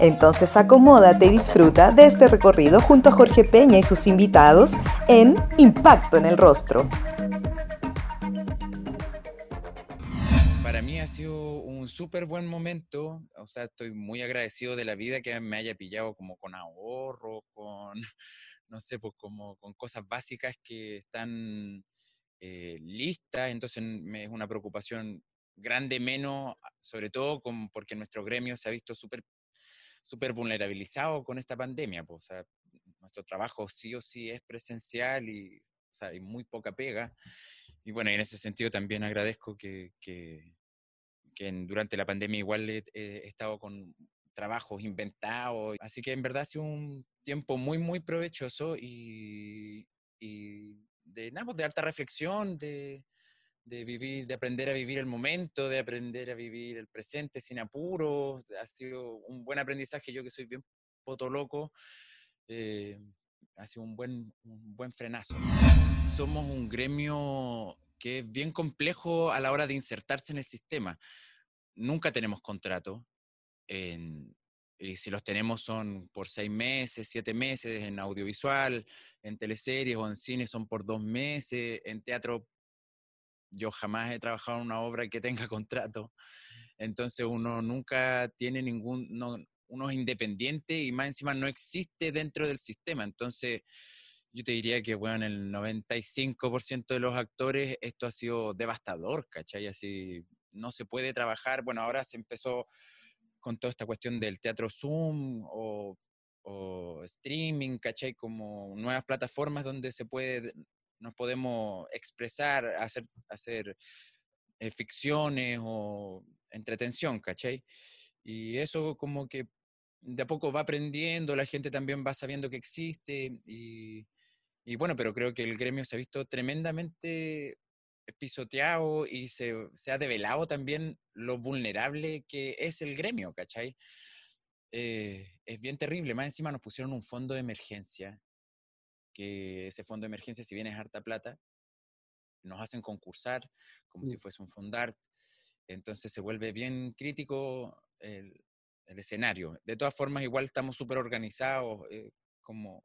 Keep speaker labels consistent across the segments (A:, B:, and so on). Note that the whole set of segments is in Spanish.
A: Entonces acomódate y disfruta de este recorrido junto a Jorge Peña y sus invitados en Impacto en el Rostro.
B: Para mí ha sido un súper buen momento, o sea, estoy muy agradecido de la vida que me haya pillado como con ahorro, con, no sé, pues como con cosas básicas que están eh, listas, entonces me es una preocupación grande menos, sobre todo con, porque nuestro gremio se ha visto súper súper vulnerabilizado con esta pandemia. Pues, o sea, nuestro trabajo sí o sí es presencial y o sea, hay muy poca pega. Y bueno, en ese sentido también agradezco que, que, durante la pandemia igual he, estado con trabajos inventados. Así que en verdad ha sido un tiempo muy, muy provechoso y, de, nada, pues, de alta reflexión, de, de vivir, de aprender a vivir el momento, de aprender a vivir el presente sin apuros. Ha sido un buen aprendizaje. Yo que soy bien potoloco, eh, ha sido un buen, un buen frenazo. Somos un gremio que es bien complejo a la hora de insertarse en el sistema. Nunca tenemos contrato. y si los tenemos son por seis meses, siete meses, en audiovisual, en teleseries o en cine son por dos meses, en teatro yo jamás he trabajado en una obra que tenga contrato, entonces uno nunca tiene ningún, no, uno es independiente y más encima no existe dentro del sistema, entonces yo te diría que, bueno, en el 95% de los actores esto ha sido devastador, ¿cachai? Así no se puede trabajar, bueno, ahora se empezó con toda esta cuestión del teatro Zoom o, o streaming, ¿cachai? Como nuevas plataformas donde se puede nos podemos expresar, hacer, hacer eh, ficciones o entretención, ¿cachai? Y eso como que de a poco va aprendiendo, la gente también va sabiendo que existe y, y bueno, pero creo que el gremio se ha visto tremendamente pisoteado y se, se, ha develado también lo vulnerable que es el gremio, ¿cachai? Eh, es bien terrible, más encima nos pusieron un fondo de emergencia que ese fondo de emergencia, si bien es harta plata, nos hacen concursar como si fuese un fondart. Entonces se vuelve bien crítico el, escenario. De todas formas, igual estamos súper organizados, eh, como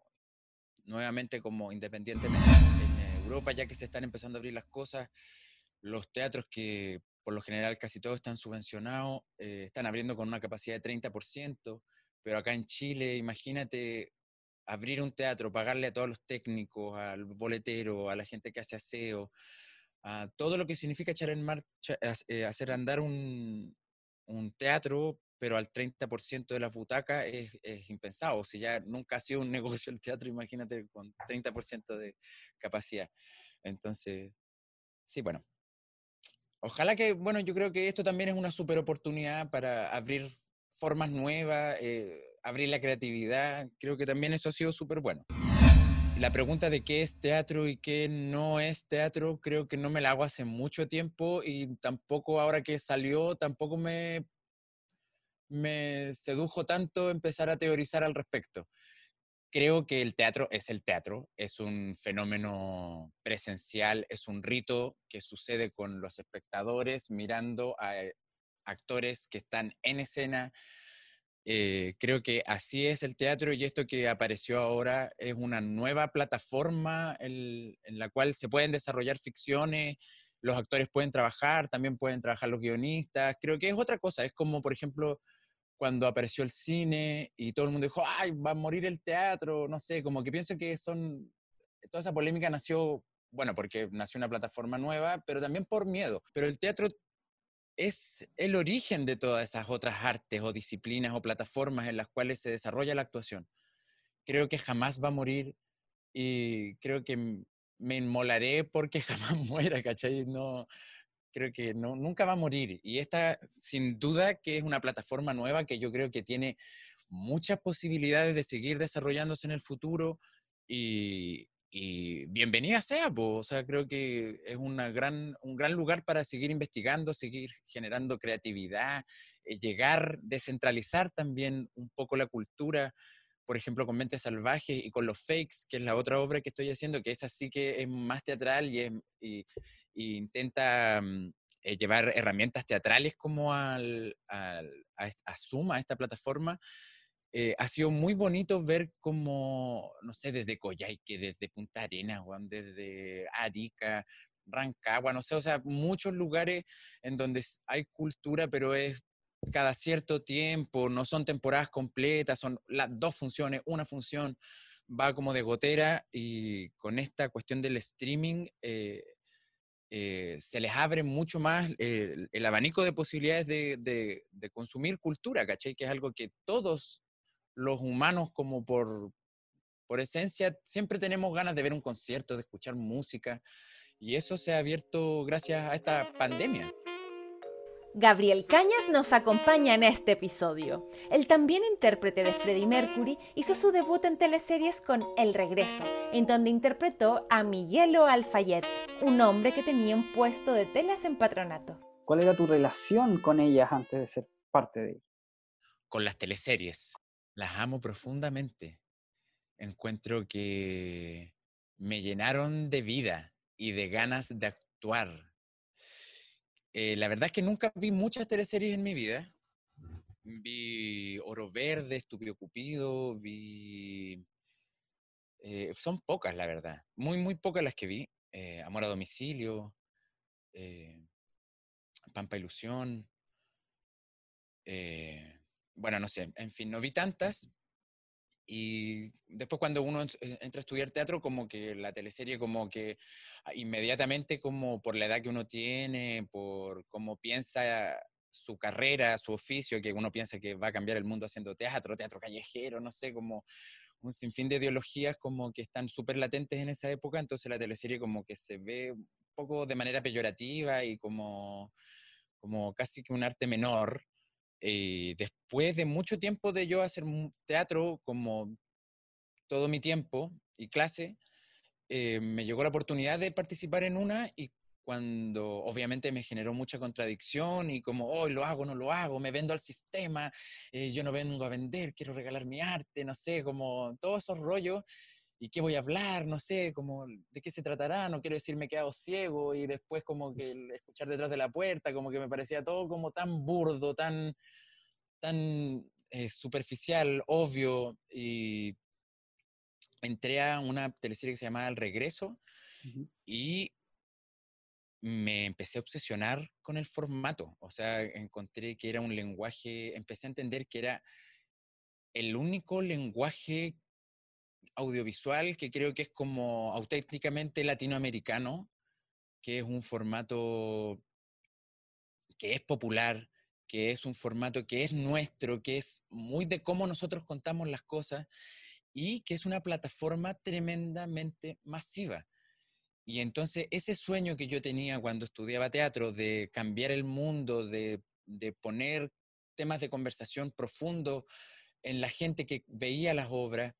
B: nuevamente como independientemente. En Europa, ya que se están empezando a abrir las cosas, los teatros que por lo general casi todos están subvencionados, eh, están abriendo con una capacidad de 30%, pero acá en Chile, imagínate abrir un teatro, pagarle a todos los técnicos, al boletero, a la gente que hace aseo, a todo lo que significa echar en marcha, eh, hacer andar un, teatro, pero al 30% de la butaca es, impensado. Si ya nunca ha sido un negocio el teatro, imagínate con 30% de capacidad. Entonces, sí, bueno. Ojalá que, bueno, yo creo que esto también es una super oportunidad para abrir formas nuevas. Eh, abrir la creatividad, creo que también eso ha sido súper bueno. La pregunta de qué es teatro y qué no es teatro, creo que no me la hago hace mucho tiempo y tampoco ahora que salió, tampoco me, me sedujo tanto empezar a teorizar al respecto. Creo que el teatro es el teatro, es un fenómeno presencial, es un rito que sucede con los espectadores mirando a eh, actores que están en escena, eh, creo que así es el teatro y esto que apareció ahora es una nueva plataforma en, la cual se pueden desarrollar ficciones, los actores pueden trabajar, también pueden trabajar los guionistas. Creo que es otra cosa, es como por ejemplo cuando apareció el cine y todo el mundo dijo, ay, va a morir el teatro, no sé, como que pienso que son, toda esa polémica nació, bueno, porque nació una plataforma nueva, pero también por miedo. Pero el teatro es el origen de todas esas otras artes o disciplinas o plataformas en las cuales se desarrolla la actuación. Creo que jamás va a morir y creo que me inmolaré porque jamás muera, ¿cachai? No, creo que no, nunca va a morir. Y esta, sin duda, que es una plataforma nueva que yo creo que tiene muchas posibilidades de seguir desarrollándose en el futuro y, y bienvenida sea, o sea, creo que es una gran, un gran lugar para seguir investigando, seguir generando creatividad, eh, llegar, descentralizar también un poco la cultura, por ejemplo, con Mentes Salvajes y con Los Fakes, que es la otra obra que estoy haciendo, que es así que es más teatral y, intenta mm, eh, llevar herramientas teatrales como al, al, a, Suma, a esta plataforma, eh, ha sido muy bonito ver como, no sé, desde Coyhaique, desde Punta Arenas, desde Arica, Rancagua, no sé, o sea, muchos lugares en donde hay cultura, pero es cada cierto tiempo, no son temporadas completas, son las dos funciones, una función va como de gotera y con esta cuestión del streaming eh, eh, se les abre mucho más el, abanico de posibilidades de, de, de, consumir cultura, ¿cachai? Que es algo que todos los humanos como por, por esencia siempre tenemos ganas de ver un concierto, de escuchar música, y eso se ha abierto gracias a esta pandemia.
C: Gabriel Cañas nos acompaña en este episodio. El también intérprete de Freddie Mercury hizo su debut en teleseries con El Regreso, en donde interpretó a Miguelo Alfayet, un hombre que tenía un puesto de telas en patronato.
D: ¿Cuál era tu relación con ellas antes de ser parte de ellas?
B: Con las teleseries las amo profundamente. Encuentro que me llenaron de vida y de ganas de actuar. Eh, la verdad es que nunca vi muchas teleseries en mi vida. Vi Oro Verde, Estúpido Cupido, vi... Eh, son pocas, la verdad. Muy, muy pocas las que vi. Eh, Amor a domicilio, Pampa Ilusión bueno, no sé, en fin, no vi tantas. Y después cuando uno eh, entra a estudiar teatro, como que la teleserie, como que ah, inmediatamente, como por la edad que uno tiene, por cómo piensa su carrera, su oficio, que uno piensa que va a cambiar el mundo haciendo teatro, teatro callejero, no sé, como un sinfín de ideologías como que están súper latentes en esa época, entonces la teleserie como que se ve un poco de manera peyorativa y como, como casi que un arte menor. Eh, después de mucho tiempo de yo hacer teatro, como todo mi tiempo y clase, eh, me llegó la oportunidad de participar en una y cuando obviamente me generó mucha contradicción y como, hoy lo hago, no lo hago, me vendo al sistema, eh, yo no vengo a vender, quiero regalar mi arte, no sé, como todos esos rollos. ¿Y qué voy a hablar? No sé, como, ¿de qué se tratará? No quiero decir me he quedado ciego y después como que escuchar detrás de la puerta, como que me parecía todo como tan burdo, tan, tan eh, superficial, obvio. Y entré a una teleserie que se llamaba El Regreso y me empecé a obsesionar con el formato. O sea, encontré que era un lenguaje, empecé a entender que era el único lenguaje audiovisual que creo que es como auténticamente latinoamericano, que es un formato que es popular, que es un formato que es nuestro, que es muy de cómo nosotros contamos las cosas y que es una plataforma tremendamente masiva. Y entonces ese sueño que yo tenía cuando estudiaba teatro de cambiar el mundo, de, de poner temas de conversación profundo en la gente que veía las obras,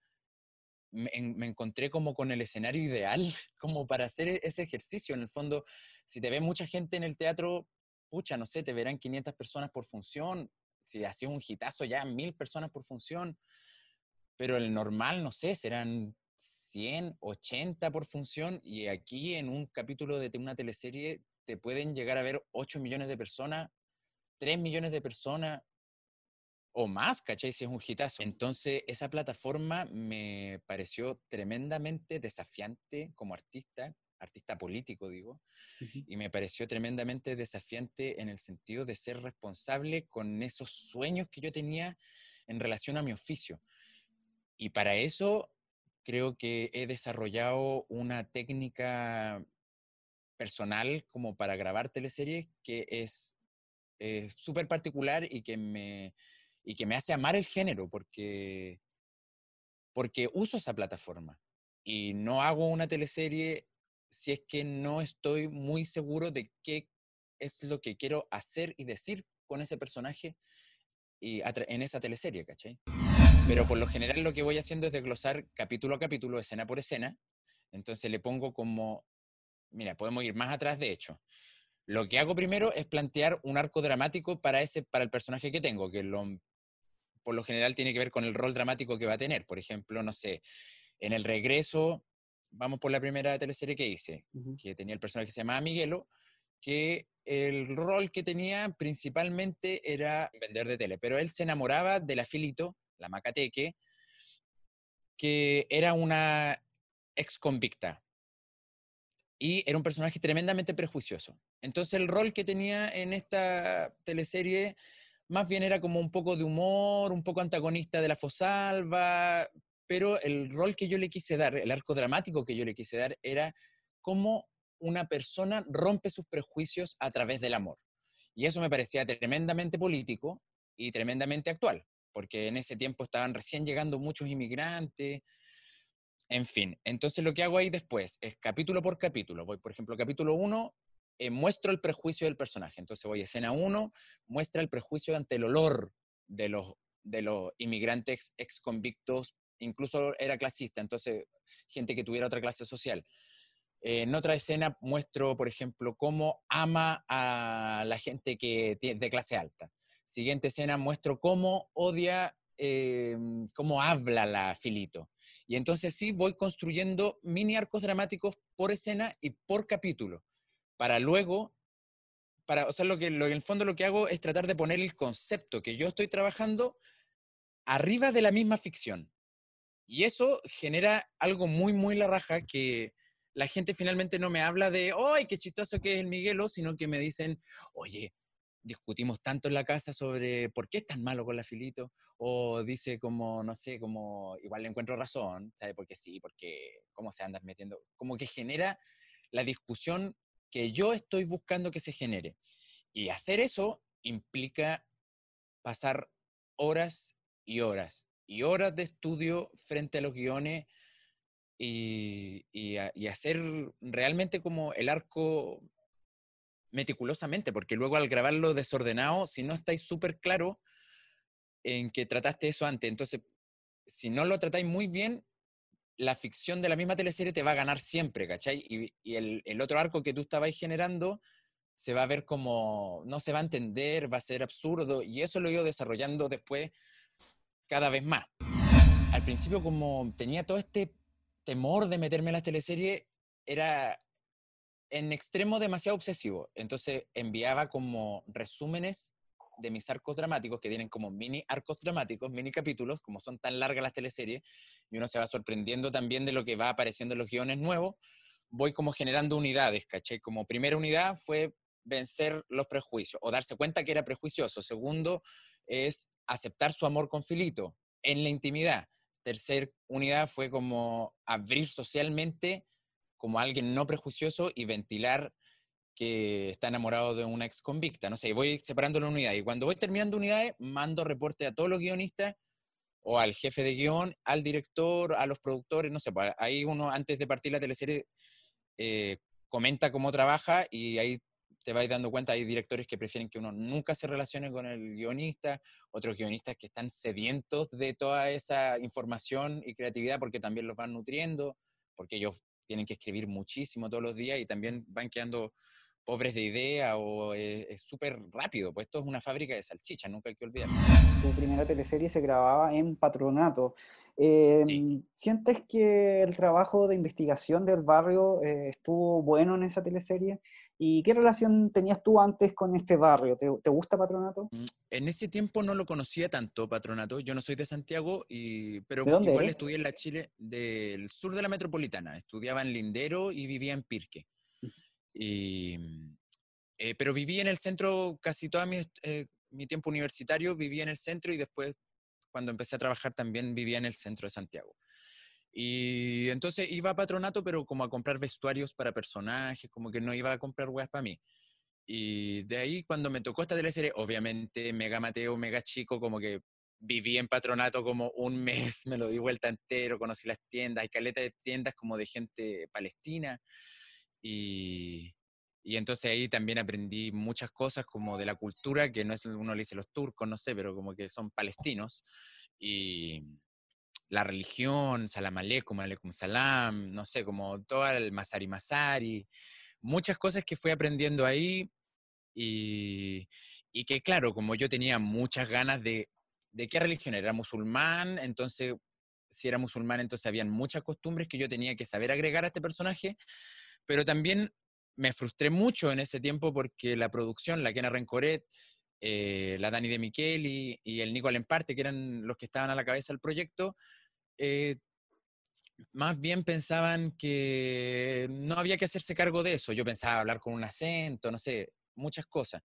B: me, encontré como con el escenario ideal como para hacer e, ese ejercicio. En el fondo, si te ve mucha gente en el teatro, pucha, no sé, te verán 500 personas por función. Si hacías un hitazo ya, mil personas por función. Pero el normal, no sé, serán 100, 80 por función. Y aquí en un capítulo de una teleserie te pueden llegar a ver 8 millones de personas, 3 millones de personas o más, ¿cachai? Si es un hitazo. Entonces, esa plataforma me pareció tremendamente desafiante como artista, artista político, digo, y me pareció tremendamente desafiante en el sentido de ser responsable con esos sueños que yo tenía en relación a mi oficio. Y para eso creo que he desarrollado una técnica personal como para grabar teleseries que es súper particular y que me y que me hace amar el género porque, porque uso esa plataforma y no hago una teleserie si es que no estoy muy seguro de qué es lo que quiero hacer y decir con ese personaje y en esa teleserie, ¿cachai? Pero por lo general lo que voy haciendo es desglosar capítulo a capítulo, escena por escena, Entonces le pongo como, mira, podemos ir más atrás de hecho. Lo que hago primero es plantear un arco dramático para, ese, para el personaje que tengo, que lo, por lo general tiene que ver con el rol dramático que va a tener. Por ejemplo, no sé, en el regreso, vamos por la primera teleserie que hice, que tenía el personaje que se llamaba Miguelo, que el rol que tenía principalmente era vender de tele, pero él se enamoraba de la Filito, la Macateque, que era una ex convicta y era un personaje tremendamente prejuicioso. Entonces el rol que tenía en esta teleserie más bien era como un poco de humor, un poco antagonista de la Fosalva, pero el rol que yo le quise dar, el arco dramático que yo le quise dar era cómo una persona rompe sus prejuicios a través del amor. Y eso me parecía tremendamente político y tremendamente actual, porque en ese tiempo estaban recién llegando muchos inmigrantes, en fin. Entonces lo que hago ahí después es capítulo por capítulo. Voy, por ejemplo, capítulo 1, eh, muestro el prejuicio del personaje. Entonces voy a escena 1, muestra el prejuicio ante el olor de los, de los inmigrantes ex convictos, incluso era clasista, entonces gente que tuviera otra clase social. Eh, en otra escena muestro, por ejemplo, cómo ama a la gente que de clase alta. Siguiente escena muestro cómo odia, eh, cómo habla la Filito. Y entonces sí voy construyendo mini arcos dramáticos por escena y por capítulo para luego, para, o sea, lo que, lo, en el fondo lo que hago es tratar de poner el concepto que yo estoy trabajando arriba de la misma ficción. Y eso genera algo muy, muy la raja que la gente finalmente no me habla de, ¡ay, qué chistoso que es el Miguelo! sino que me dicen, oye, discutimos tanto en la casa sobre por qué es tan malo con la Filito, o dice como, no sé, como, igual le encuentro razón, ¿sabe? Porque sí, porque cómo se andan metiendo, como que genera la discusión que yo estoy buscando que se genere. Y hacer eso implica pasar horas y horas y horas de estudio frente a los guiones y, hacer realmente como el arco meticulosamente, porque luego al grabarlo desordenado, si no estáis súper claro en que trataste eso antes, entonces, si no lo tratáis muy bien, la ficción de la misma teleserie te va a ganar siempre, ¿cachai? Y, el, otro arco que tú estabas generando se va a ver como, no se va a entender, va a ser absurdo, y eso lo he ido desarrollando después cada vez más. Al principio, como tenía todo este temor de meterme en las teleseries, era en extremo demasiado obsesivo. Entonces enviaba como resúmenes de mis arcos dramáticos, que tienen como mini arcos dramáticos, mini capítulos, como son tan largas las teleseries, y uno se va sorprendiendo también de lo que va apareciendo en los guiones nuevos, voy como generando unidades, ¿caché? Como primera unidad fue vencer los prejuicios, o darse cuenta que era prejuicioso. Segundo es aceptar su amor con Filito en la intimidad. Tercer unidad fue como abrir socialmente como alguien no prejuicioso y ventilar que está enamorado de una ex convicta. No sé, voy separando la unidad. Y cuando voy terminando unidades, mando reporte a todos los guionistas o al jefe de guion, al director, a los productores, no sé, pues, ahí uno antes de partir la teleserie eh, comenta cómo trabaja y ahí te vais dando cuenta, hay directores que prefieren que uno nunca se relacione con el guionista, otros guionistas que están sedientos de toda esa información y creatividad porque también los van nutriendo, porque ellos tienen que escribir muchísimo todos los días y también van quedando pobres de idea o es súper rápido, pues esto es una fábrica de salchicha, nunca hay que olvidarse.
D: Tu primera teleserie se grababa en Patronato. Em, ¿Sientes que el trabajo de investigación del barrio eh, estuvo bueno en esa teleserie? ¿Y qué relación tenías tú antes con este barrio? ¿Te, gusta Patronato?
B: Mm, en ese tiempo no lo conocía tanto, Patronato. Yo no soy de Santiago, y, pero igual estudié en la Chile del sur de la metropolitana. Estudiaba en Lindero y vivía en Pirque. Y, mm, eh, pero viví en el centro casi todo mi, eh, mi, tiempo universitario, viví en el centro y después, cuando empecé a trabajar, también vivía en el centro de Santiago. Y entonces iba a patronato, pero como a comprar vestuarios para personajes, como que no iba a comprar weas para mí. Y de ahí, cuando me tocó esta teleserie, obviamente, mega Mateo, mega chico, como que viví en patronato como un mes, me lo di vuelta entero, conocí las tiendas, hay caleta de tiendas como de gente palestina. Y, y entonces ahí también aprendí muchas cosas como de la cultura, que no es, uno le dice los turcos, no sé, pero como que son palestinos. Y, la religión, salam aleikum, aleikum salam, no sé, como todo el masari masari, muchas cosas que fui aprendiendo ahí y, que claro, como yo tenía muchas ganas de, ¿de qué religión era? musulmán, entonces si era musulmán, entonces habían muchas costumbres que yo tenía que saber agregar a este personaje, pero también me frustré mucho en ese tiempo porque la producción, la Kena Rencoret, eh, la Dani de Micheli y el Nico Alemparte, que eran los que estaban a la cabeza del proyecto, eh, más bien pensaban que no había que hacerse cargo de eso. Yo pensaba hablar con un acento, no sé, muchas cosas.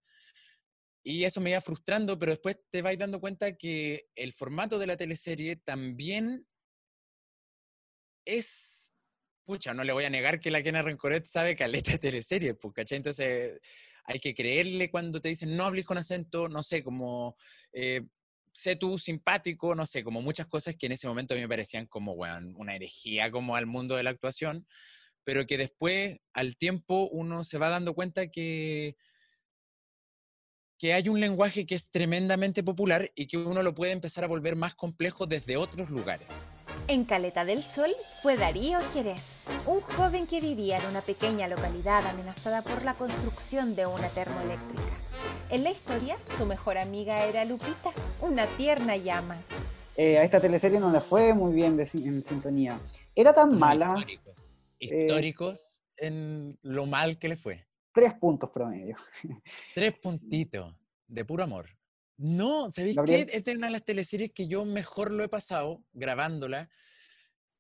B: Y eso me iba frustrando, pero después te vais dando cuenta que el formato de la teleserie también es. Pucha, no le voy a negar que la Kena Rencoret sabe caleta de teleserie, pues, ¿cachai? Entonces hay que creerle cuando te dicen no hables con acento, no sé, como. Eh, sé tú simpático, no sé, como muchas cosas que en ese momento a mí me parecían como, bueno, una herejía como al mundo de la actuación, pero que después, al tiempo, uno se va dando cuenta que, que hay un lenguaje que es tremendamente popular y que uno lo puede empezar a volver más complejo desde otros lugares.
C: En Caleta del Sol fue Darío Jerez, un joven que vivía en una pequeña localidad amenazada por la construcción de una termoeléctrica. En la historia, su mejor amiga era Lupita, una tierna llama.
D: Eh, a esta teleserie no le fue muy bien en sintonía. Era tan mala.
B: Históricos, históricos en lo mal que le fue.
D: Tres puntos promedio.
B: Tres puntitos de puro amor. No, ¿sabéis qué? Esta es una de las teleseries que yo mejor lo he pasado grabándola.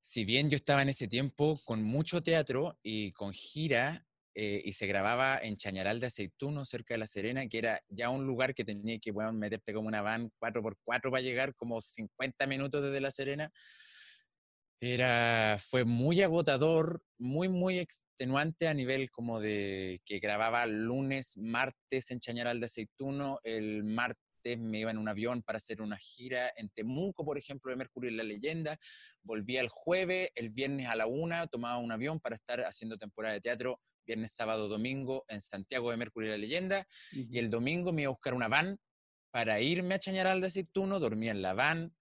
B: Si bien yo estaba en ese tiempo con mucho teatro y con gira, eh, y se grababa en Chañaral de Aceituno, cerca de La Serena, que era ya un lugar que tenía que bueno, meterte como una van 4x4 para llegar como 50 minutos desde La Serena. Era, fue muy agotador, muy, muy extenuante a nivel como de que grababa lunes, martes en Chañaral de Aceituno, el martes me iba en un avión para hacer una gira en Temuco, por ejemplo, de Mercurio y la Leyenda. Volvía el jueves, el viernes a la una, tomaba un avión para estar haciendo temporada de teatro viernes, sábado, domingo en Santiago de Mercurio y la Leyenda. Y el domingo me iba a buscar una van para irme a Chañaral de Aceituno, dormía en la van.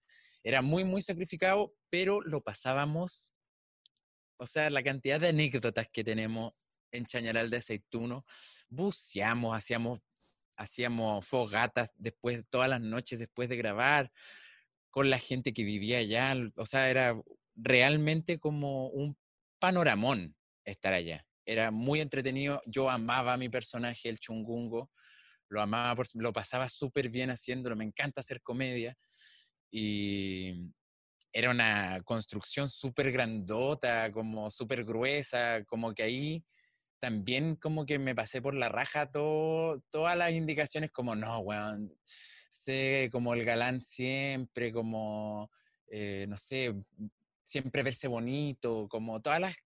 B: Era muy, muy sacrificado, pero lo pasábamos. O sea, la cantidad de anécdotas que tenemos en Chañaral de Aceituno, buceamos, hacíamos hacíamos fogatas después, todas las noches después de grabar, con la gente que vivía allá. O sea, era realmente como un panoramón estar allá. Era muy entretenido. Yo amaba a mi personaje, el chungungo. Lo amaba, lo pasaba súper bien haciéndolo. Me encanta hacer comedia. Y era una construcción súper grandota, como súper gruesa, como que ahí también como que me pasé por la raja todo, todas las indicaciones como, no, weón, sé como el galán siempre, como, eh, no sé, siempre verse bonito, como todas las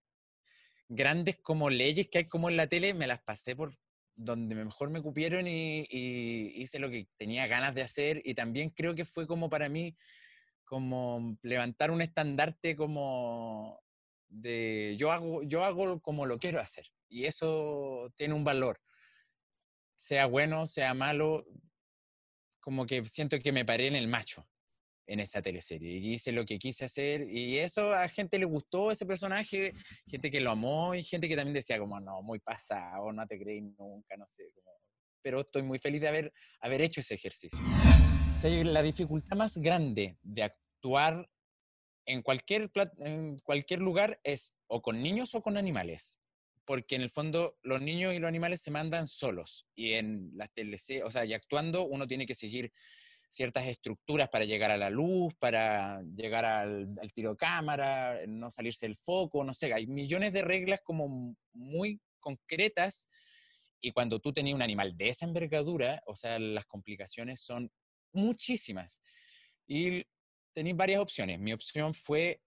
B: grandes como leyes que hay como en la tele, me las pasé por donde mejor me cupieron y, y hice lo que tenía ganas de hacer y también creo que fue como para mí como levantar un estandarte como de yo hago, yo hago como lo quiero hacer y eso tiene un valor. Sea bueno, sea malo, como que siento que me paré en el macho en esta teleserie y hice lo que quise hacer y eso a gente le gustó ese personaje, gente que lo amó y gente que también decía como no, muy pasado, no te creí nunca, no sé, pero estoy muy feliz de haber, haber hecho ese ejercicio. La dificultad más grande de actuar en cualquier, en cualquier lugar es o con niños o con animales porque en el fondo los niños y los animales se mandan solos y en las TLC, o sea, y actuando uno tiene que seguir ciertas estructuras para llegar a la luz, para llegar al, tiro de cámara, no salirse del foco, no sé, hay millones de reglas como muy concretas y cuando tú tenías un animal de esa envergadura, o sea, las complicaciones son muchísimas. Y tenéis varias opciones. Mi opción fue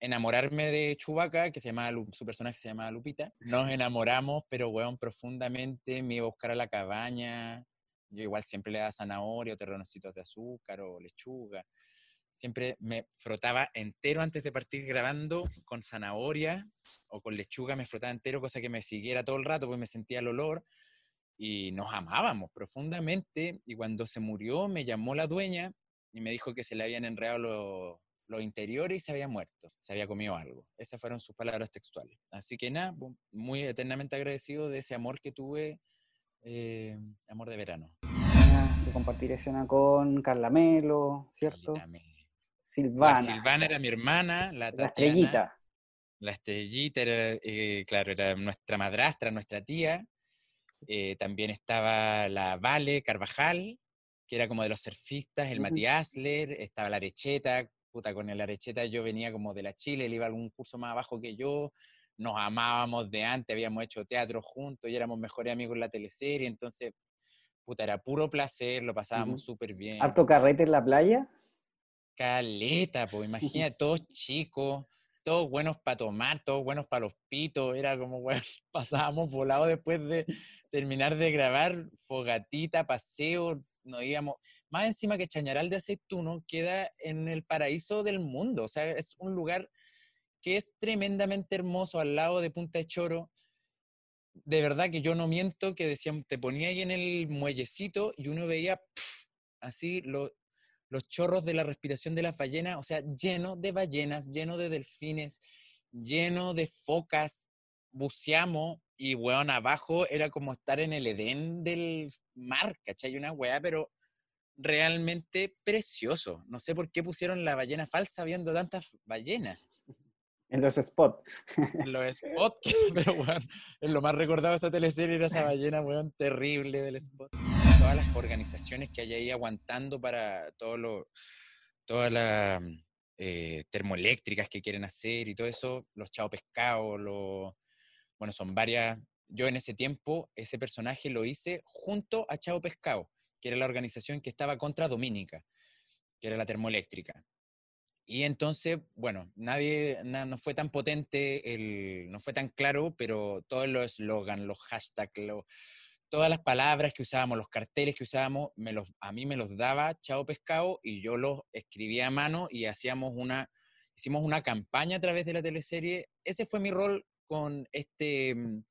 B: enamorarme de Chubaca, que se llama, su personaje se llama Lupita. Nos enamoramos, pero, weón, profundamente. Me iba a buscar a la cabaña. Yo igual siempre le daba zanahoria o terrenocitos de azúcar o lechuga. Siempre me frotaba entero antes de partir grabando con zanahoria o con lechuga, me frotaba entero, cosa que me siguiera todo el rato, porque me sentía el olor. Y nos amábamos profundamente. Y cuando se murió, me llamó la dueña y me dijo que se le habían enredado los los interiores y se había muerto, se había comido algo. Esas fueron sus palabras textuales. Así que nada, muy eternamente agradecido de ese amor que tuve, eh, amor de verano.
D: De compartir escena con Carla Melo, ¿cierto? Silvana.
B: La Silvana era mi hermana, la,
D: la estrellita.
B: La estrellita era, eh, claro, era nuestra madrastra, nuestra tía. Eh, también estaba la Vale Carvajal, que era como de los surfistas, el Asler, estaba la Arecheta, puta, con el Arecheta yo venía como de la Chile, él iba a algún curso más abajo que yo, nos amábamos de antes, habíamos hecho teatro juntos y éramos mejores amigos en la teleserie, entonces, puta, era puro placer, lo pasábamos súper bien.
D: ¿Harto carrete en la playa?
B: Caleta, pues imagínate, todos chicos, todos buenos para tomar, todos buenos para los pitos, era como, bueno, pasábamos volados después de terminar de grabar, fogatita, paseo, nos íbamos, más encima que Chañaral de Aceituno queda en el paraíso del mundo, o sea, es un lugar que es tremendamente hermoso al lado de Punta de Choro. De verdad que yo no miento, que decían, te ponía ahí en el muellecito y uno veía así los chorros de la respiración de las ballenas, o sea, lleno de ballenas, lleno de delfines, lleno de focas. Buceamos y, weón, abajo era como estar en el Edén del mar, ¿cachai? Una weá, pero realmente precioso. No sé por qué pusieron la ballena falsa viendo tantas ballenas.
D: En los spots.
B: En los spots, pero bueno, en lo más recordado de esa teleserie era esa ballena, weón, terrible del spot. Todas las organizaciones que hay ahí aguantando para todo lo, todas las eh, termoeléctricas que quieren hacer y todo eso, los chao pescado, los, bueno, son varias. Yo en ese tiempo, ese personaje lo hice junto a Chao Pescado, que era la organización que estaba contra Dominica, que era la termoeléctrica. Y entonces, bueno, nadie, no fue tan potente, el, no fue tan claro, pero todos los eslogans, los hashtags, todas las palabras que usábamos, los carteles que usábamos, me los, a mí me los daba Chao Pescado y yo los escribía a mano y hacíamos una, hicimos una campaña a través de la teleserie. Ese fue mi rol con este, mm,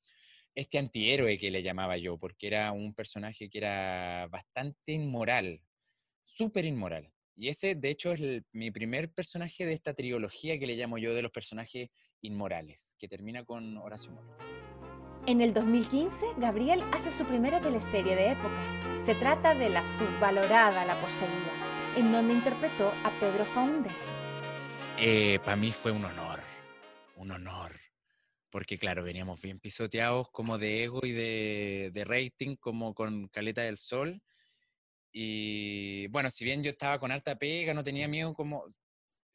B: este antihéroe que le llamaba yo, porque era un personaje que era bastante inmoral, súper inmoral. Y ese, de hecho, es mi primer personaje de esta trilogía que le llamo yo de los personajes inmorales, que termina con Horacio Moro.
C: En el 2015, Gabriel hace su primera teleserie de época. Se trata de La subvalorada, La poseída, en donde interpretó a Pedro Faúndez.
B: Eh, Para mí fue un honor, un honor porque claro, veníamos bien pisoteados como de ego y de, de, rating, como con Caleta del Sol. Y bueno, si bien yo estaba con harta pega, no tenía miedo como...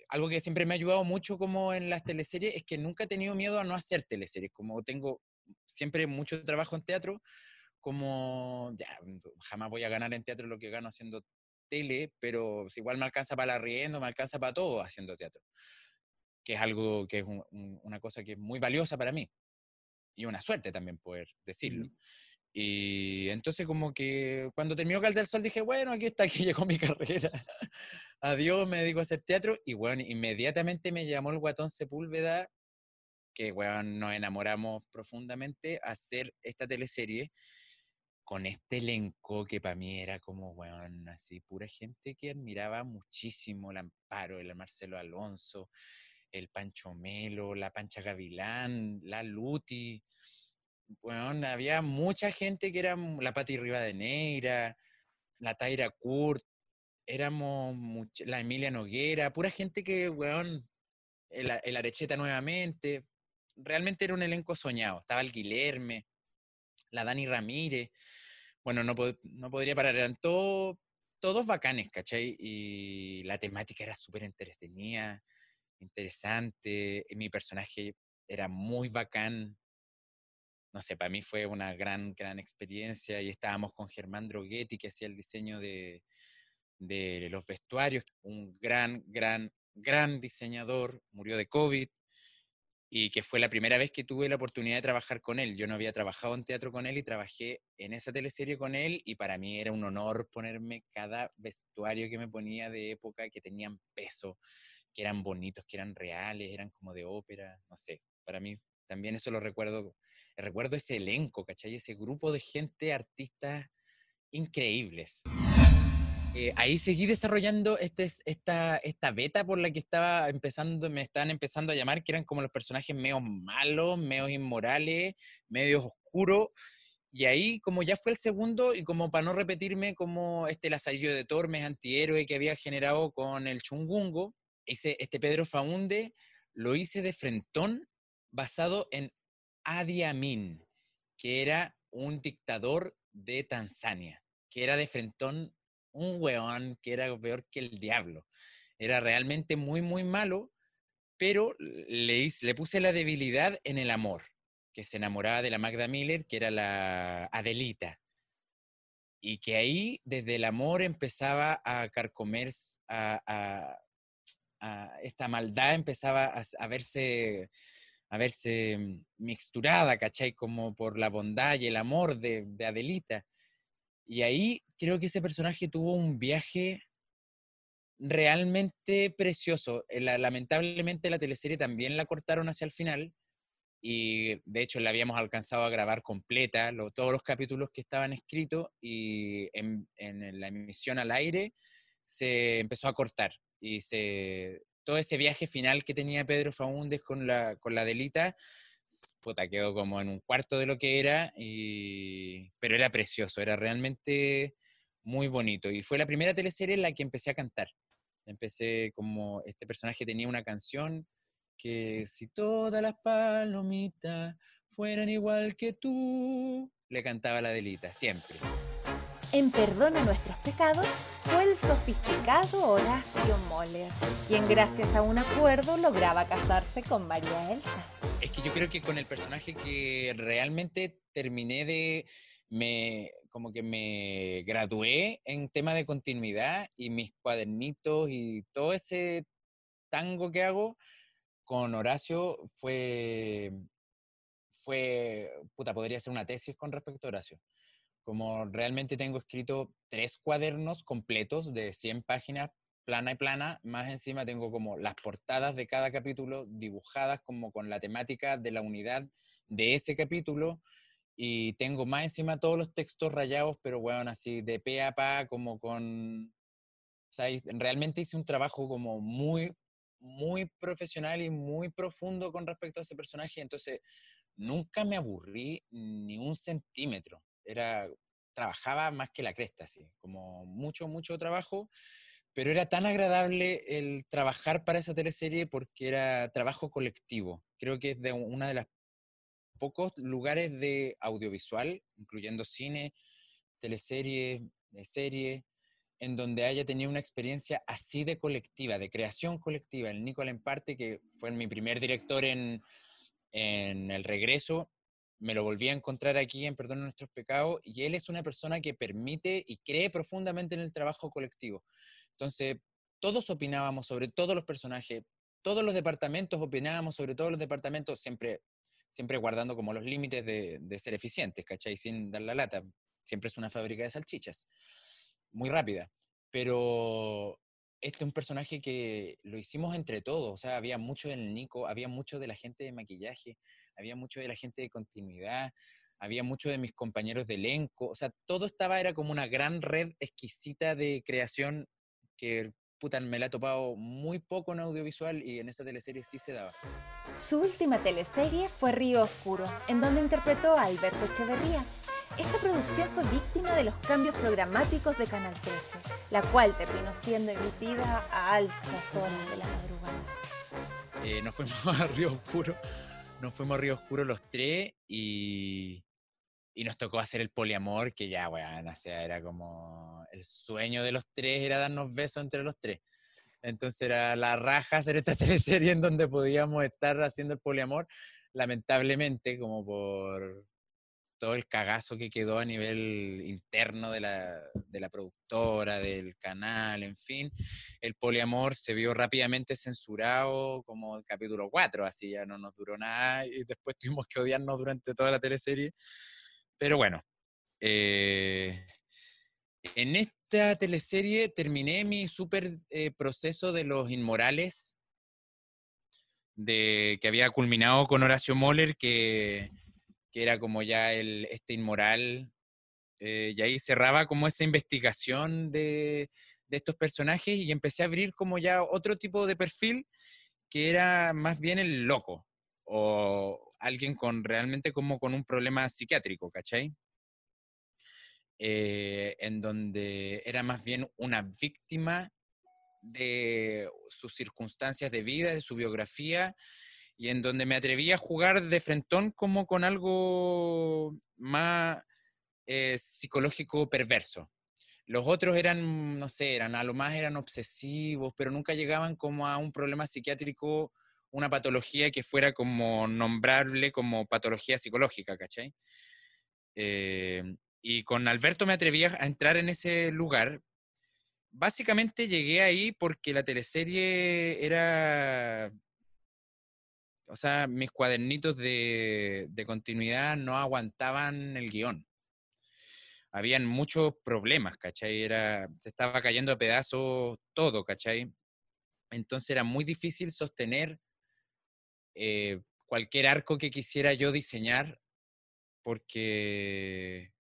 B: Algo que siempre me ha ayudado mucho como en las teleseries es que nunca he tenido miedo a no hacer teleseries, como tengo siempre mucho trabajo en teatro, como ya, jamás voy a ganar en teatro lo que gano haciendo tele, pero igual me alcanza para la riendo, me alcanza para todo haciendo teatro que es algo que es una cosa que es muy valiosa para mí y una suerte también poder decirlo. Y entonces como que cuando terminó Cal del Sol dije, bueno, aquí está, aquí llegó mi carrera. Adiós, me dedico a hacer teatro. Y bueno, inmediatamente me llamó el Guatón Sepúlveda, que bueno, nos enamoramos profundamente a hacer esta teleserie con este elenco que para mí era como, bueno, así, pura gente que admiraba muchísimo, el Amparo, el Marcelo Alonso, el Pancho Melo, la Pancha Gavilán, la Luti. Bueno, había mucha gente que era la Pati Rivadeneira, la Taira Kurt, éramos la Emilia Noguera, pura gente que, weón, el, Arecheta nuevamente. Realmente era un elenco soñado. Estaba el Guilherme, la Dani Ramírez. Bueno, no, no podría parar, eran todos bacanes, ¿cachai? Y la temática era súper entretenida interesante, mi personaje era muy bacán, no sé, para mí fue una gran, gran experiencia y estábamos con Germán Droguetti que hacía el diseño de, de los vestuarios, un gran, gran, gran diseñador, murió de COVID y que fue la primera vez que tuve la oportunidad de trabajar con él. Yo no había trabajado en teatro con él y trabajé en esa teleserie con él y para mí era un honor ponerme cada vestuario que me ponía de época que tenían peso que eran bonitos, que eran reales, eran como de ópera, no sé. Para mí también eso lo recuerdo, recuerdo ese elenco, ¿cachai? Ese grupo de gente, artistas increíbles. eh, ahí seguí desarrollando este, esta, esta beta por la que estaba empezando, me estaban empezando a llamar, que eran como los personajes medio malos, medio inmorales, medio oscuros. Y ahí, como ya fue el segundo, y como para no repetirme como este lazarillo de Tormes, antihéroe que había generado con el Chungungo, ese, este Pedro Faunde lo hice de frentón basado en Adi Amin, que era un dictador de Tanzania, que era de frentón un weón que era peor que el diablo. Era realmente muy, muy malo, pero le, le puse la debilidad en el amor, que se enamoraba de la Magda Miller, que era la Adelita. Y que ahí, desde el amor, empezaba a carcomer, a, esta maldad empezaba a, verse a verse mixturada, ¿cachai? Como por la bondad y el amor de, de Adelita. Y ahí creo que ese personaje tuvo un viaje realmente precioso. Eh, lamentablemente la teleserie también la cortaron hacia el final y de hecho la habíamos alcanzado a grabar completa, todos los capítulos que estaban escritos y en, la emisión al aire se empezó a cortar y se, todo ese viaje final que tenía Pedro Faúndez con la, con la Delita puta, quedó como en un cuarto de lo que era, y, pero era precioso, era realmente muy bonito. Y fue la primera teleserie en la que empecé a cantar. Empecé como este personaje tenía una canción que si todas las palomitas fueran igual que tú, le cantaba la delita, siempre.
C: En Perdona nuestros pecados fue el sofisticado Horacio Moller, quien gracias a un acuerdo lograba casarse con María Elsa.
B: Es que yo creo que con el personaje que realmente terminé de me como que me gradué en tema de continuidad y mis cuadernitos y todo ese tango que hago con Horacio fue fue puta podría ser una tesis con respecto a Horacio. Como realmente tengo escrito tres cuadernos completos de 100 páginas plana y plana, más encima tengo como las portadas de cada capítulo dibujadas como con la temática de la unidad de ese capítulo y tengo más encima todos los textos rayados, pero bueno, así de pe a pa, como con... O sea, realmente hice un trabajo como muy, muy profesional y muy profundo con respecto a ese personaje, entonces nunca me aburrí ni un centímetro. Era, trabajaba más que la cresta, así, como mucho, mucho trabajo pero era tan agradable el trabajar para esa teleserie porque era trabajo colectivo. Creo que es de una de las pocos lugares de audiovisual, incluyendo cine, teleserie, serie, en donde haya tenido una experiencia así de colectiva, de creación colectiva. El Nicolás Emparte, que fue mi primer director en, en El Regreso, me lo volví a encontrar aquí en Perdón Nuestros Pecados, y él es una persona que permite y cree profundamente en el trabajo colectivo. Entonces, todos opinábamos sobre todos los personajes, todos los departamentos opinábamos sobre todos los departamentos, siempre, siempre guardando como los límites de, ser eficientes, ¿cachai? Sin dar la lata. Siempre es una fábrica de salchichas, muy rápida. Pero este es un personaje que lo hicimos entre todos, o sea, había mucho del Nico, había mucho de la gente de maquillaje, había mucho de la gente de continuidad, había mucho de mis compañeros de elenco, o sea, todo estaba, era como una gran red exquisita de creación que puta, me la ha topado muy poco en audiovisual y en esa teleserie sí se daba.
C: Su última teleserie fue Río Oscuro, en donde interpretó a Alberto Echeverría. Esta producción fue víctima de los cambios programáticos de Canal 13, la cual terminó siendo emitida a altas horas de la madrugada.
B: Eh, nos fuimos a Río Oscuro, nos fuimos a Río Oscuro los tres y, y nos tocó hacer el poliamor, que ya, bueno, o sea, era como el sueño de los tres, era darnos besos entre los tres. Entonces era la raja hacer esta teleserie en donde podíamos estar haciendo el poliamor. Lamentablemente, como por todo el cagazo que quedó a nivel interno de la, de la productora, del canal, en fin, el poliamor se vio rápidamente censurado como el capítulo 4, así ya no nos duró nada y después tuvimos que odiarnos durante toda la teleserie. Pero bueno, eh, en esta teleserie terminé mi súper eh, proceso de los inmorales, de, que había culminado con Horacio Moller, que, era como ya el, este inmoral Eh, y ahí cerraba como esa investigación de, de estos personajes y empecé a abrir como ya otro tipo de perfil que era más bien el loco o alguien con realmente como con un problema psiquiátrico, ¿cachai? Eh, en donde era más bien una víctima de sus circunstancias de vida, de su biografía, y en donde me atreví a jugar de frentón como con algo más eh, psicológico perverso. Los otros eran, no sé, eran a lo más eran obsesivos, pero nunca llegaban como a un problema psiquiátrico, una patología que fuera como nombrable como patología psicológica, ¿cachai? Eh, y con Alberto me atreví a entrar en ese lugar. Básicamente llegué ahí porque la teleserie era... O sea, mis cuadernitos de, continuidad no aguantaban el guion. Habían muchos problemas, ¿cachai? Era, se estaba cayendo a pedazos todo, ¿cachai? Entonces era muy difícil sostener eh, cualquier arco que quisiera yo diseñar porque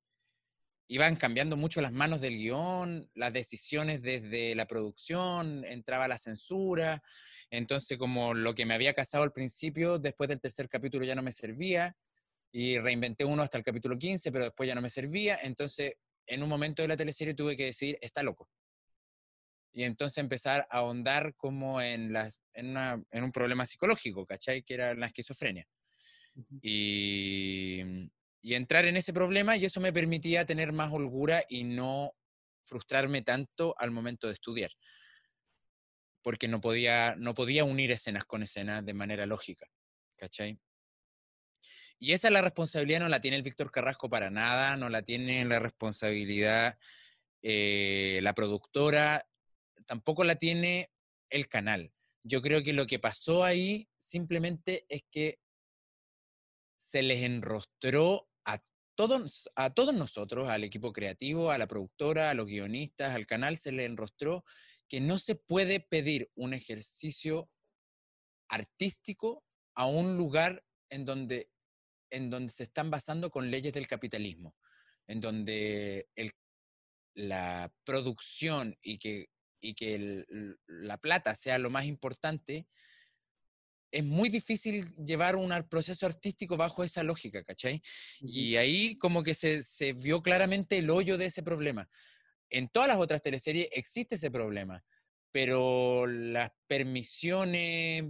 B: iban cambiando mucho las manos del guion, las decisiones desde la producción, entraba la censura, entonces como lo que me había casado al principio, después del tercer capítulo ya no me servía, y reinventé uno hasta el capítulo 15, pero después ya no me servía, entonces en un momento de la teleserie tuve que decir, está loco. Y entonces empezar a ahondar como en, las, en, en un problema psicológico, ¿cachai? Que era la esquizofrenia. Y y entrar en ese problema y eso me permitía tener más holgura y no frustrarme tanto al momento de estudiar, porque no podía, no podía unir escenas con escenas de manera lógica, ¿cachai? Y esa la responsabilidad no la tiene el Víctor Carrasco para nada, no la tiene la responsabilidad eh, la productora, tampoco la tiene el canal. Yo creo que lo que pasó ahí simplemente es que se les enrostró a todos nosotros, al equipo creativo, a la productora, a los guionistas, al canal, se le enrostró que no se puede pedir un ejercicio artístico a un lugar en donde, en donde se están basando con leyes del capitalismo, en donde la producción y que, y que la plata sea lo más importante, es muy difícil llevar un proceso artístico bajo esa lógica, ¿cachai? Y ahí como que se, se, vio claramente el hoyo de ese problema. En todas las otras teleseries existe ese problema, pero las permisiones,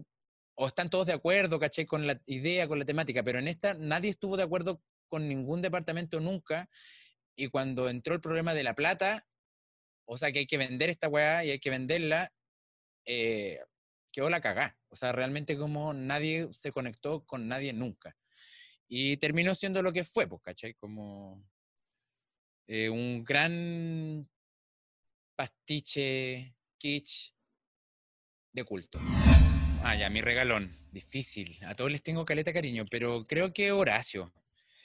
B: o están todos de acuerdo, ¿cachai? Con la idea, con la temática, pero en esta nadie estuvo de acuerdo con ningún departamento nunca, y cuando entró el problema de la plata, o sea que hay que vender esta weá y hay que venderla, eh, quedó la cagá. O sea, realmente como nadie se conectó con nadie nunca. Y terminó siendo lo que fue, pues, ¿cachai? Como eh, un gran pastiche kitsch de culto. Ah, ya, mi regalón. Difícil. A todos les tengo caleta cariño, pero creo que Horacio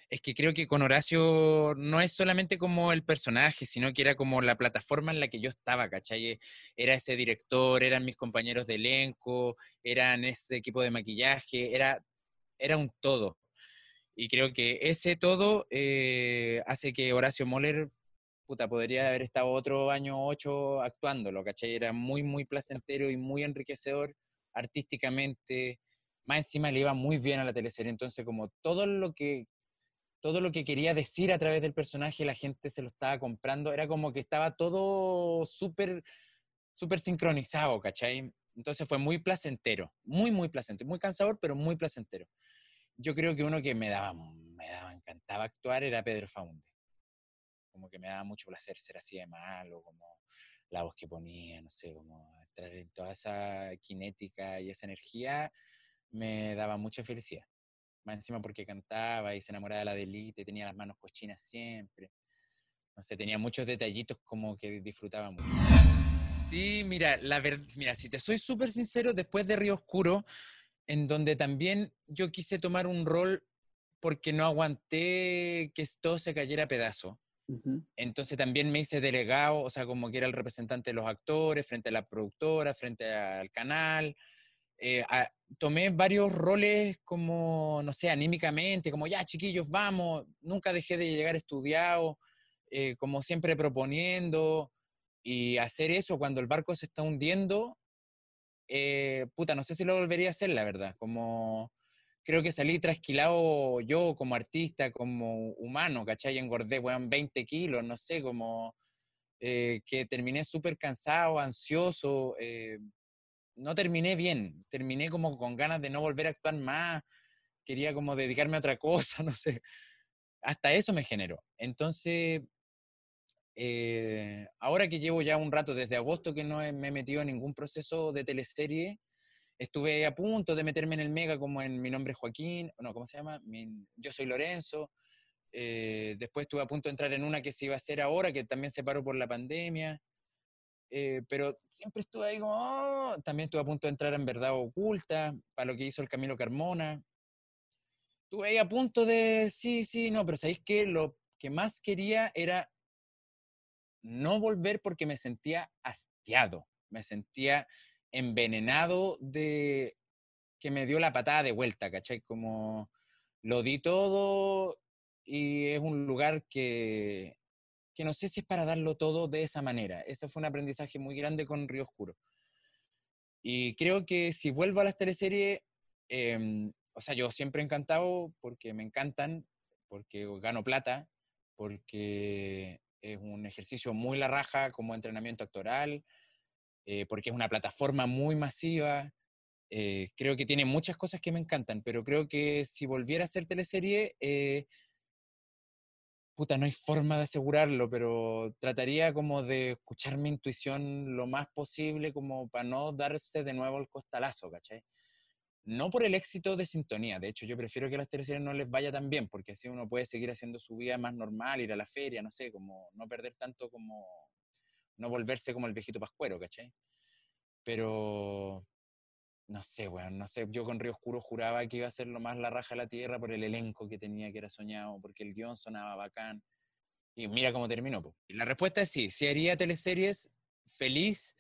B: es que creo que con Horacio no es solamente como el personaje, sino que era como la plataforma en la que yo estaba, ¿cachai? Era ese director, eran mis compañeros de elenco, eran ese equipo de maquillaje, era, era un todo. Y creo que ese todo eh, hace que Horacio Moller, puta, podría haber estado otro año ocho actuándolo, ¿cachai? Era muy, muy placentero y muy enriquecedor artísticamente. Más encima le iba muy bien a la teleserie, entonces como todo lo que todo lo que quería decir a través del personaje, la gente se lo estaba comprando, era como que estaba todo súper, súper sincronizado, ¿cachai? Entonces fue muy placentero, muy, muy placentero, muy cansador, pero muy placentero. Yo creo que uno que me daba, me daba, encantaba actuar era Pedro Faunde. Como que me daba mucho placer ser así de malo, como la voz que ponía, no sé, como entrar en toda esa cinética y esa energía, me daba mucha felicidad más encima porque cantaba y se enamoraba de la delite, tenía las manos cochinas siempre. No sé, tenía muchos detallitos como que disfrutaba mucho. Sí, mira, la verdad, mira, si te soy súper sincero, después de Río Oscuro, en donde también yo quise tomar un rol porque no aguanté que todo se cayera a pedazo. Entonces también me hice delegado, o sea, como que era el representante de los actores, frente a la productora, frente al canal, eh, tomé varios roles como, no sé, anímicamente, como ya chiquillos, vamos, nunca dejé de llegar estudiado, eh, como siempre proponiendo y hacer eso cuando el barco se está hundiendo, eh, puta, no sé si lo volvería a hacer, la verdad, como creo que salí trasquilado yo como artista, como humano, ¿cachai? Engordé, weón, 20 kilos, no sé, como eh, que terminé súper cansado, ansioso, eh, no terminé bien, terminé como con ganas de no volver a actuar más, quería como dedicarme a otra cosa, no sé. Hasta eso me generó. Entonces, eh, ahora que llevo ya un rato, desde agosto que no me he metido en ningún proceso de teleserie, estuve a punto de meterme en el Mega como en Mi nombre es Joaquín, no, ¿cómo se llama? yo soy Lorenzo. Eh, después estuve a punto de entrar en una que se iba a hacer ahora, que también se paró por la pandemia. Eh, pero siempre estuve ahí como, oh", también estuve a punto de entrar en Verdad Oculta, para lo que hizo el Camilo Carmona. Estuve ahí a punto de, sí, sí, no, pero ¿sabéis qué? Lo que más quería era no volver porque me sentía hastiado, me sentía envenenado de que me dio la patada de vuelta, ¿cachai? Como lo di todo y es un lugar que, que no sé si es para darlo todo de esa manera. Ese fue un aprendizaje muy grande con Río Oscuro. Y creo que si vuelvo a las teleseries, em, o sea, yo siempre encantado porque me encantan, porque gano plata, porque es un ejercicio muy la raja como entrenamiento actoral, eh, porque es una plataforma muy masiva. Eh, creo que tiene muchas cosas que me encantan, pero creo que si volviera a hacer teleserie, eh, puta, no hay forma de asegurarlo, pero trataría como de escuchar mi intuición lo más posible como para no darse de nuevo el costalazo, ¿cachai? no por el éxito de sintonía, de hecho yo prefiero que a las teleseries no les vaya tan bien, porque así uno puede seguir haciendo su vida más normal, ir a la feria, no sé, como no perder tanto como, no volverse como el viejito pascuero, ¿cachai? Pero, no sé, weón, no sé, yo con Río Oscuro juraba que iba a ser lo más la raja de la tierra por el elenco que tenía, que era soñado, porque el guion sonaba bacán, y mira cómo terminó. Y la respuesta es sí, si haría teleseries, feliz,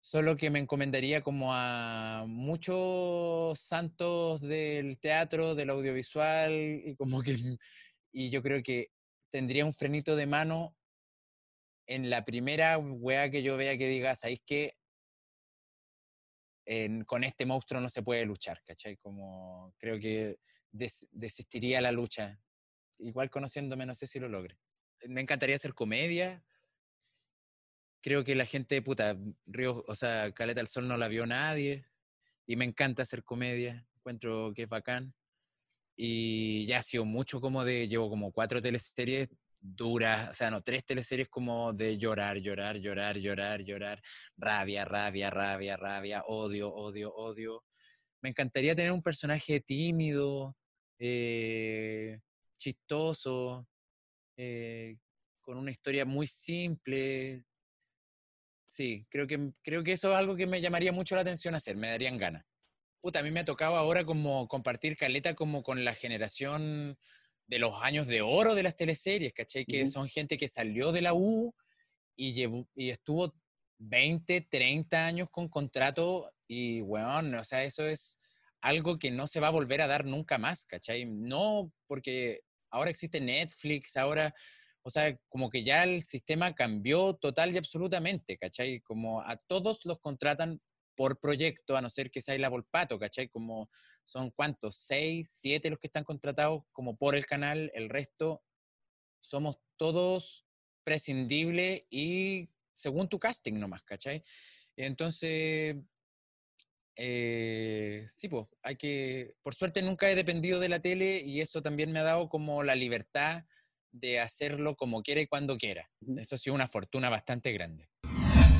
B: Solo que me encomendaría como a muchos santos del teatro, del audiovisual, y como que, y yo creo que tendría un frenito de mano en la primera weá que yo vea que diga, ¿sabéis que con este monstruo no se puede luchar, ¿cachai? Como creo que desistiría la lucha. Igual conociéndome, no sé si lo logre. Me encantaría hacer comedia, creo que la gente, puta, Río, o sea, Caleta del Sol no la vio nadie y me encanta hacer comedia, encuentro que es bacán. Y ya ha sido mucho como de, llevo como cuatro teleseries duras, o sea, no, tres teleseries como de llorar, llorar, llorar, llorar, llorar, rabia, rabia, rabia, rabia, odio, odio, odio. Me encantaría tener un personaje tímido, eh, chistoso, eh, con una historia muy simple, Sí, creo que, creo que eso es algo que me llamaría mucho la atención hacer, me darían ganas. Puta, a mí me ha tocado ahora como compartir caleta como con la generación de los años de oro de las teleseries, ¿cachai? Que son gente que salió de la U y, llevó, y estuvo 20, 30 años con contrato y, bueno, o sea, eso es algo que no se va a volver a dar nunca más, ¿cachai? No porque ahora existe Netflix, ahora o sea, como que ya el sistema cambió total y absolutamente, ¿cachai? Como a todos los contratan por proyecto, a no ser que sea la Volpato, ¿cachai? Como son cuántos, seis, siete los que están contratados como por el canal, el resto somos todos prescindibles y según tu casting nomás, ¿cachai? Entonces, eh, sí, pues, hay que, por suerte nunca he dependido de la tele y eso también me ha dado como la libertad de hacerlo como quiera y cuando quiera. Eso ha sido una fortuna bastante grande.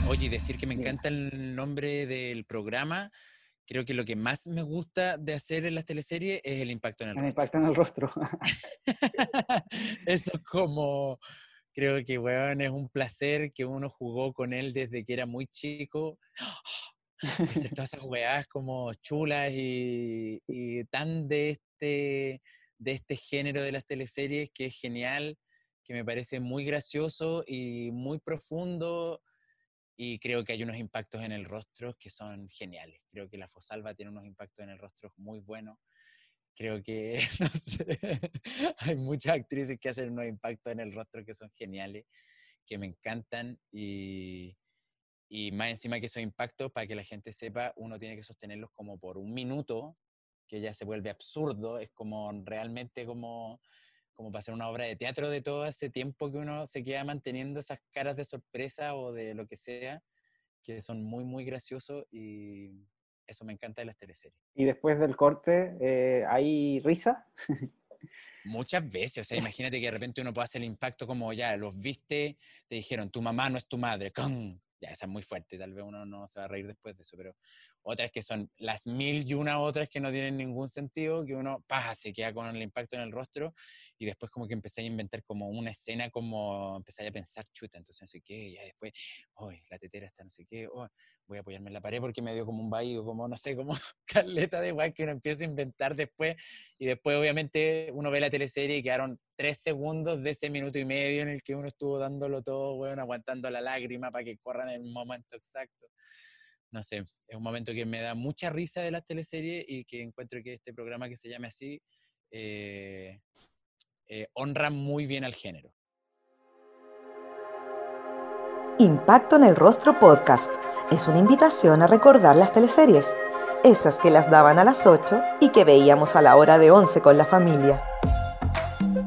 B: Oye, decir que me encanta el nombre del programa, creo que lo que más me gusta de hacer en las teleseries es el impacto en el,
D: el rostro. impacto en el rostro.
B: Eso es como, creo que, weón, es un placer que uno jugó con él desde que era muy chico. Hacer todas esas weas como chulas y, y tan de este de este género de las teleseries que es genial, que me parece muy gracioso y muy profundo y creo que hay unos impactos en el rostro que son geniales. Creo que la Fosalva tiene unos impactos en el rostro muy buenos creo que, no sé, hay muchas actrices que hacen unos impactos en el rostro que son geniales, que me encantan y, y más encima que esos impactos, para que la gente sepa, uno tiene que sostenerlos como por un minuto, que ya se vuelve absurdo, es como realmente como, como para hacer una obra de teatro de todo ese tiempo que uno se queda manteniendo esas caras de sorpresa o de lo que sea, que son muy, muy graciosos y eso me encanta de las teleseries.
D: Y después del corte, eh, ¿hay risa?
B: Muchas veces, o sea, imagínate que de repente uno puede hacer el impacto como ya, los viste, te dijeron, tu mamá no es tu madre, ¡Con! ya esa es muy fuerte, tal vez uno no se va a reír después de eso, pero otras que son las mil y una otras que no tienen ningún sentido, que uno paja, se queda con el impacto en el rostro y después como que empecé a inventar como una escena, como empecé a pensar, chuta, entonces no sé qué, y ya después, uy, la tetera está no sé qué, oh, voy a apoyarme en la pared porque me dio como un vaído, como no sé, como caleta de guay que uno empieza a inventar después y después obviamente uno ve la teleserie y quedaron tres segundos de ese minuto y medio en el que uno estuvo dándolo todo, bueno, aguantando la lágrima para que corran el momento exacto no sé, es un momento que me da mucha risa de las teleseries y que encuentro que este programa que se llame así eh, eh, honra muy bien al género.
A: Impacto en el Rostro Podcast es una invitación a recordar las teleseries, esas que las daban a las 8 y que veíamos a la hora de 11 con la familia.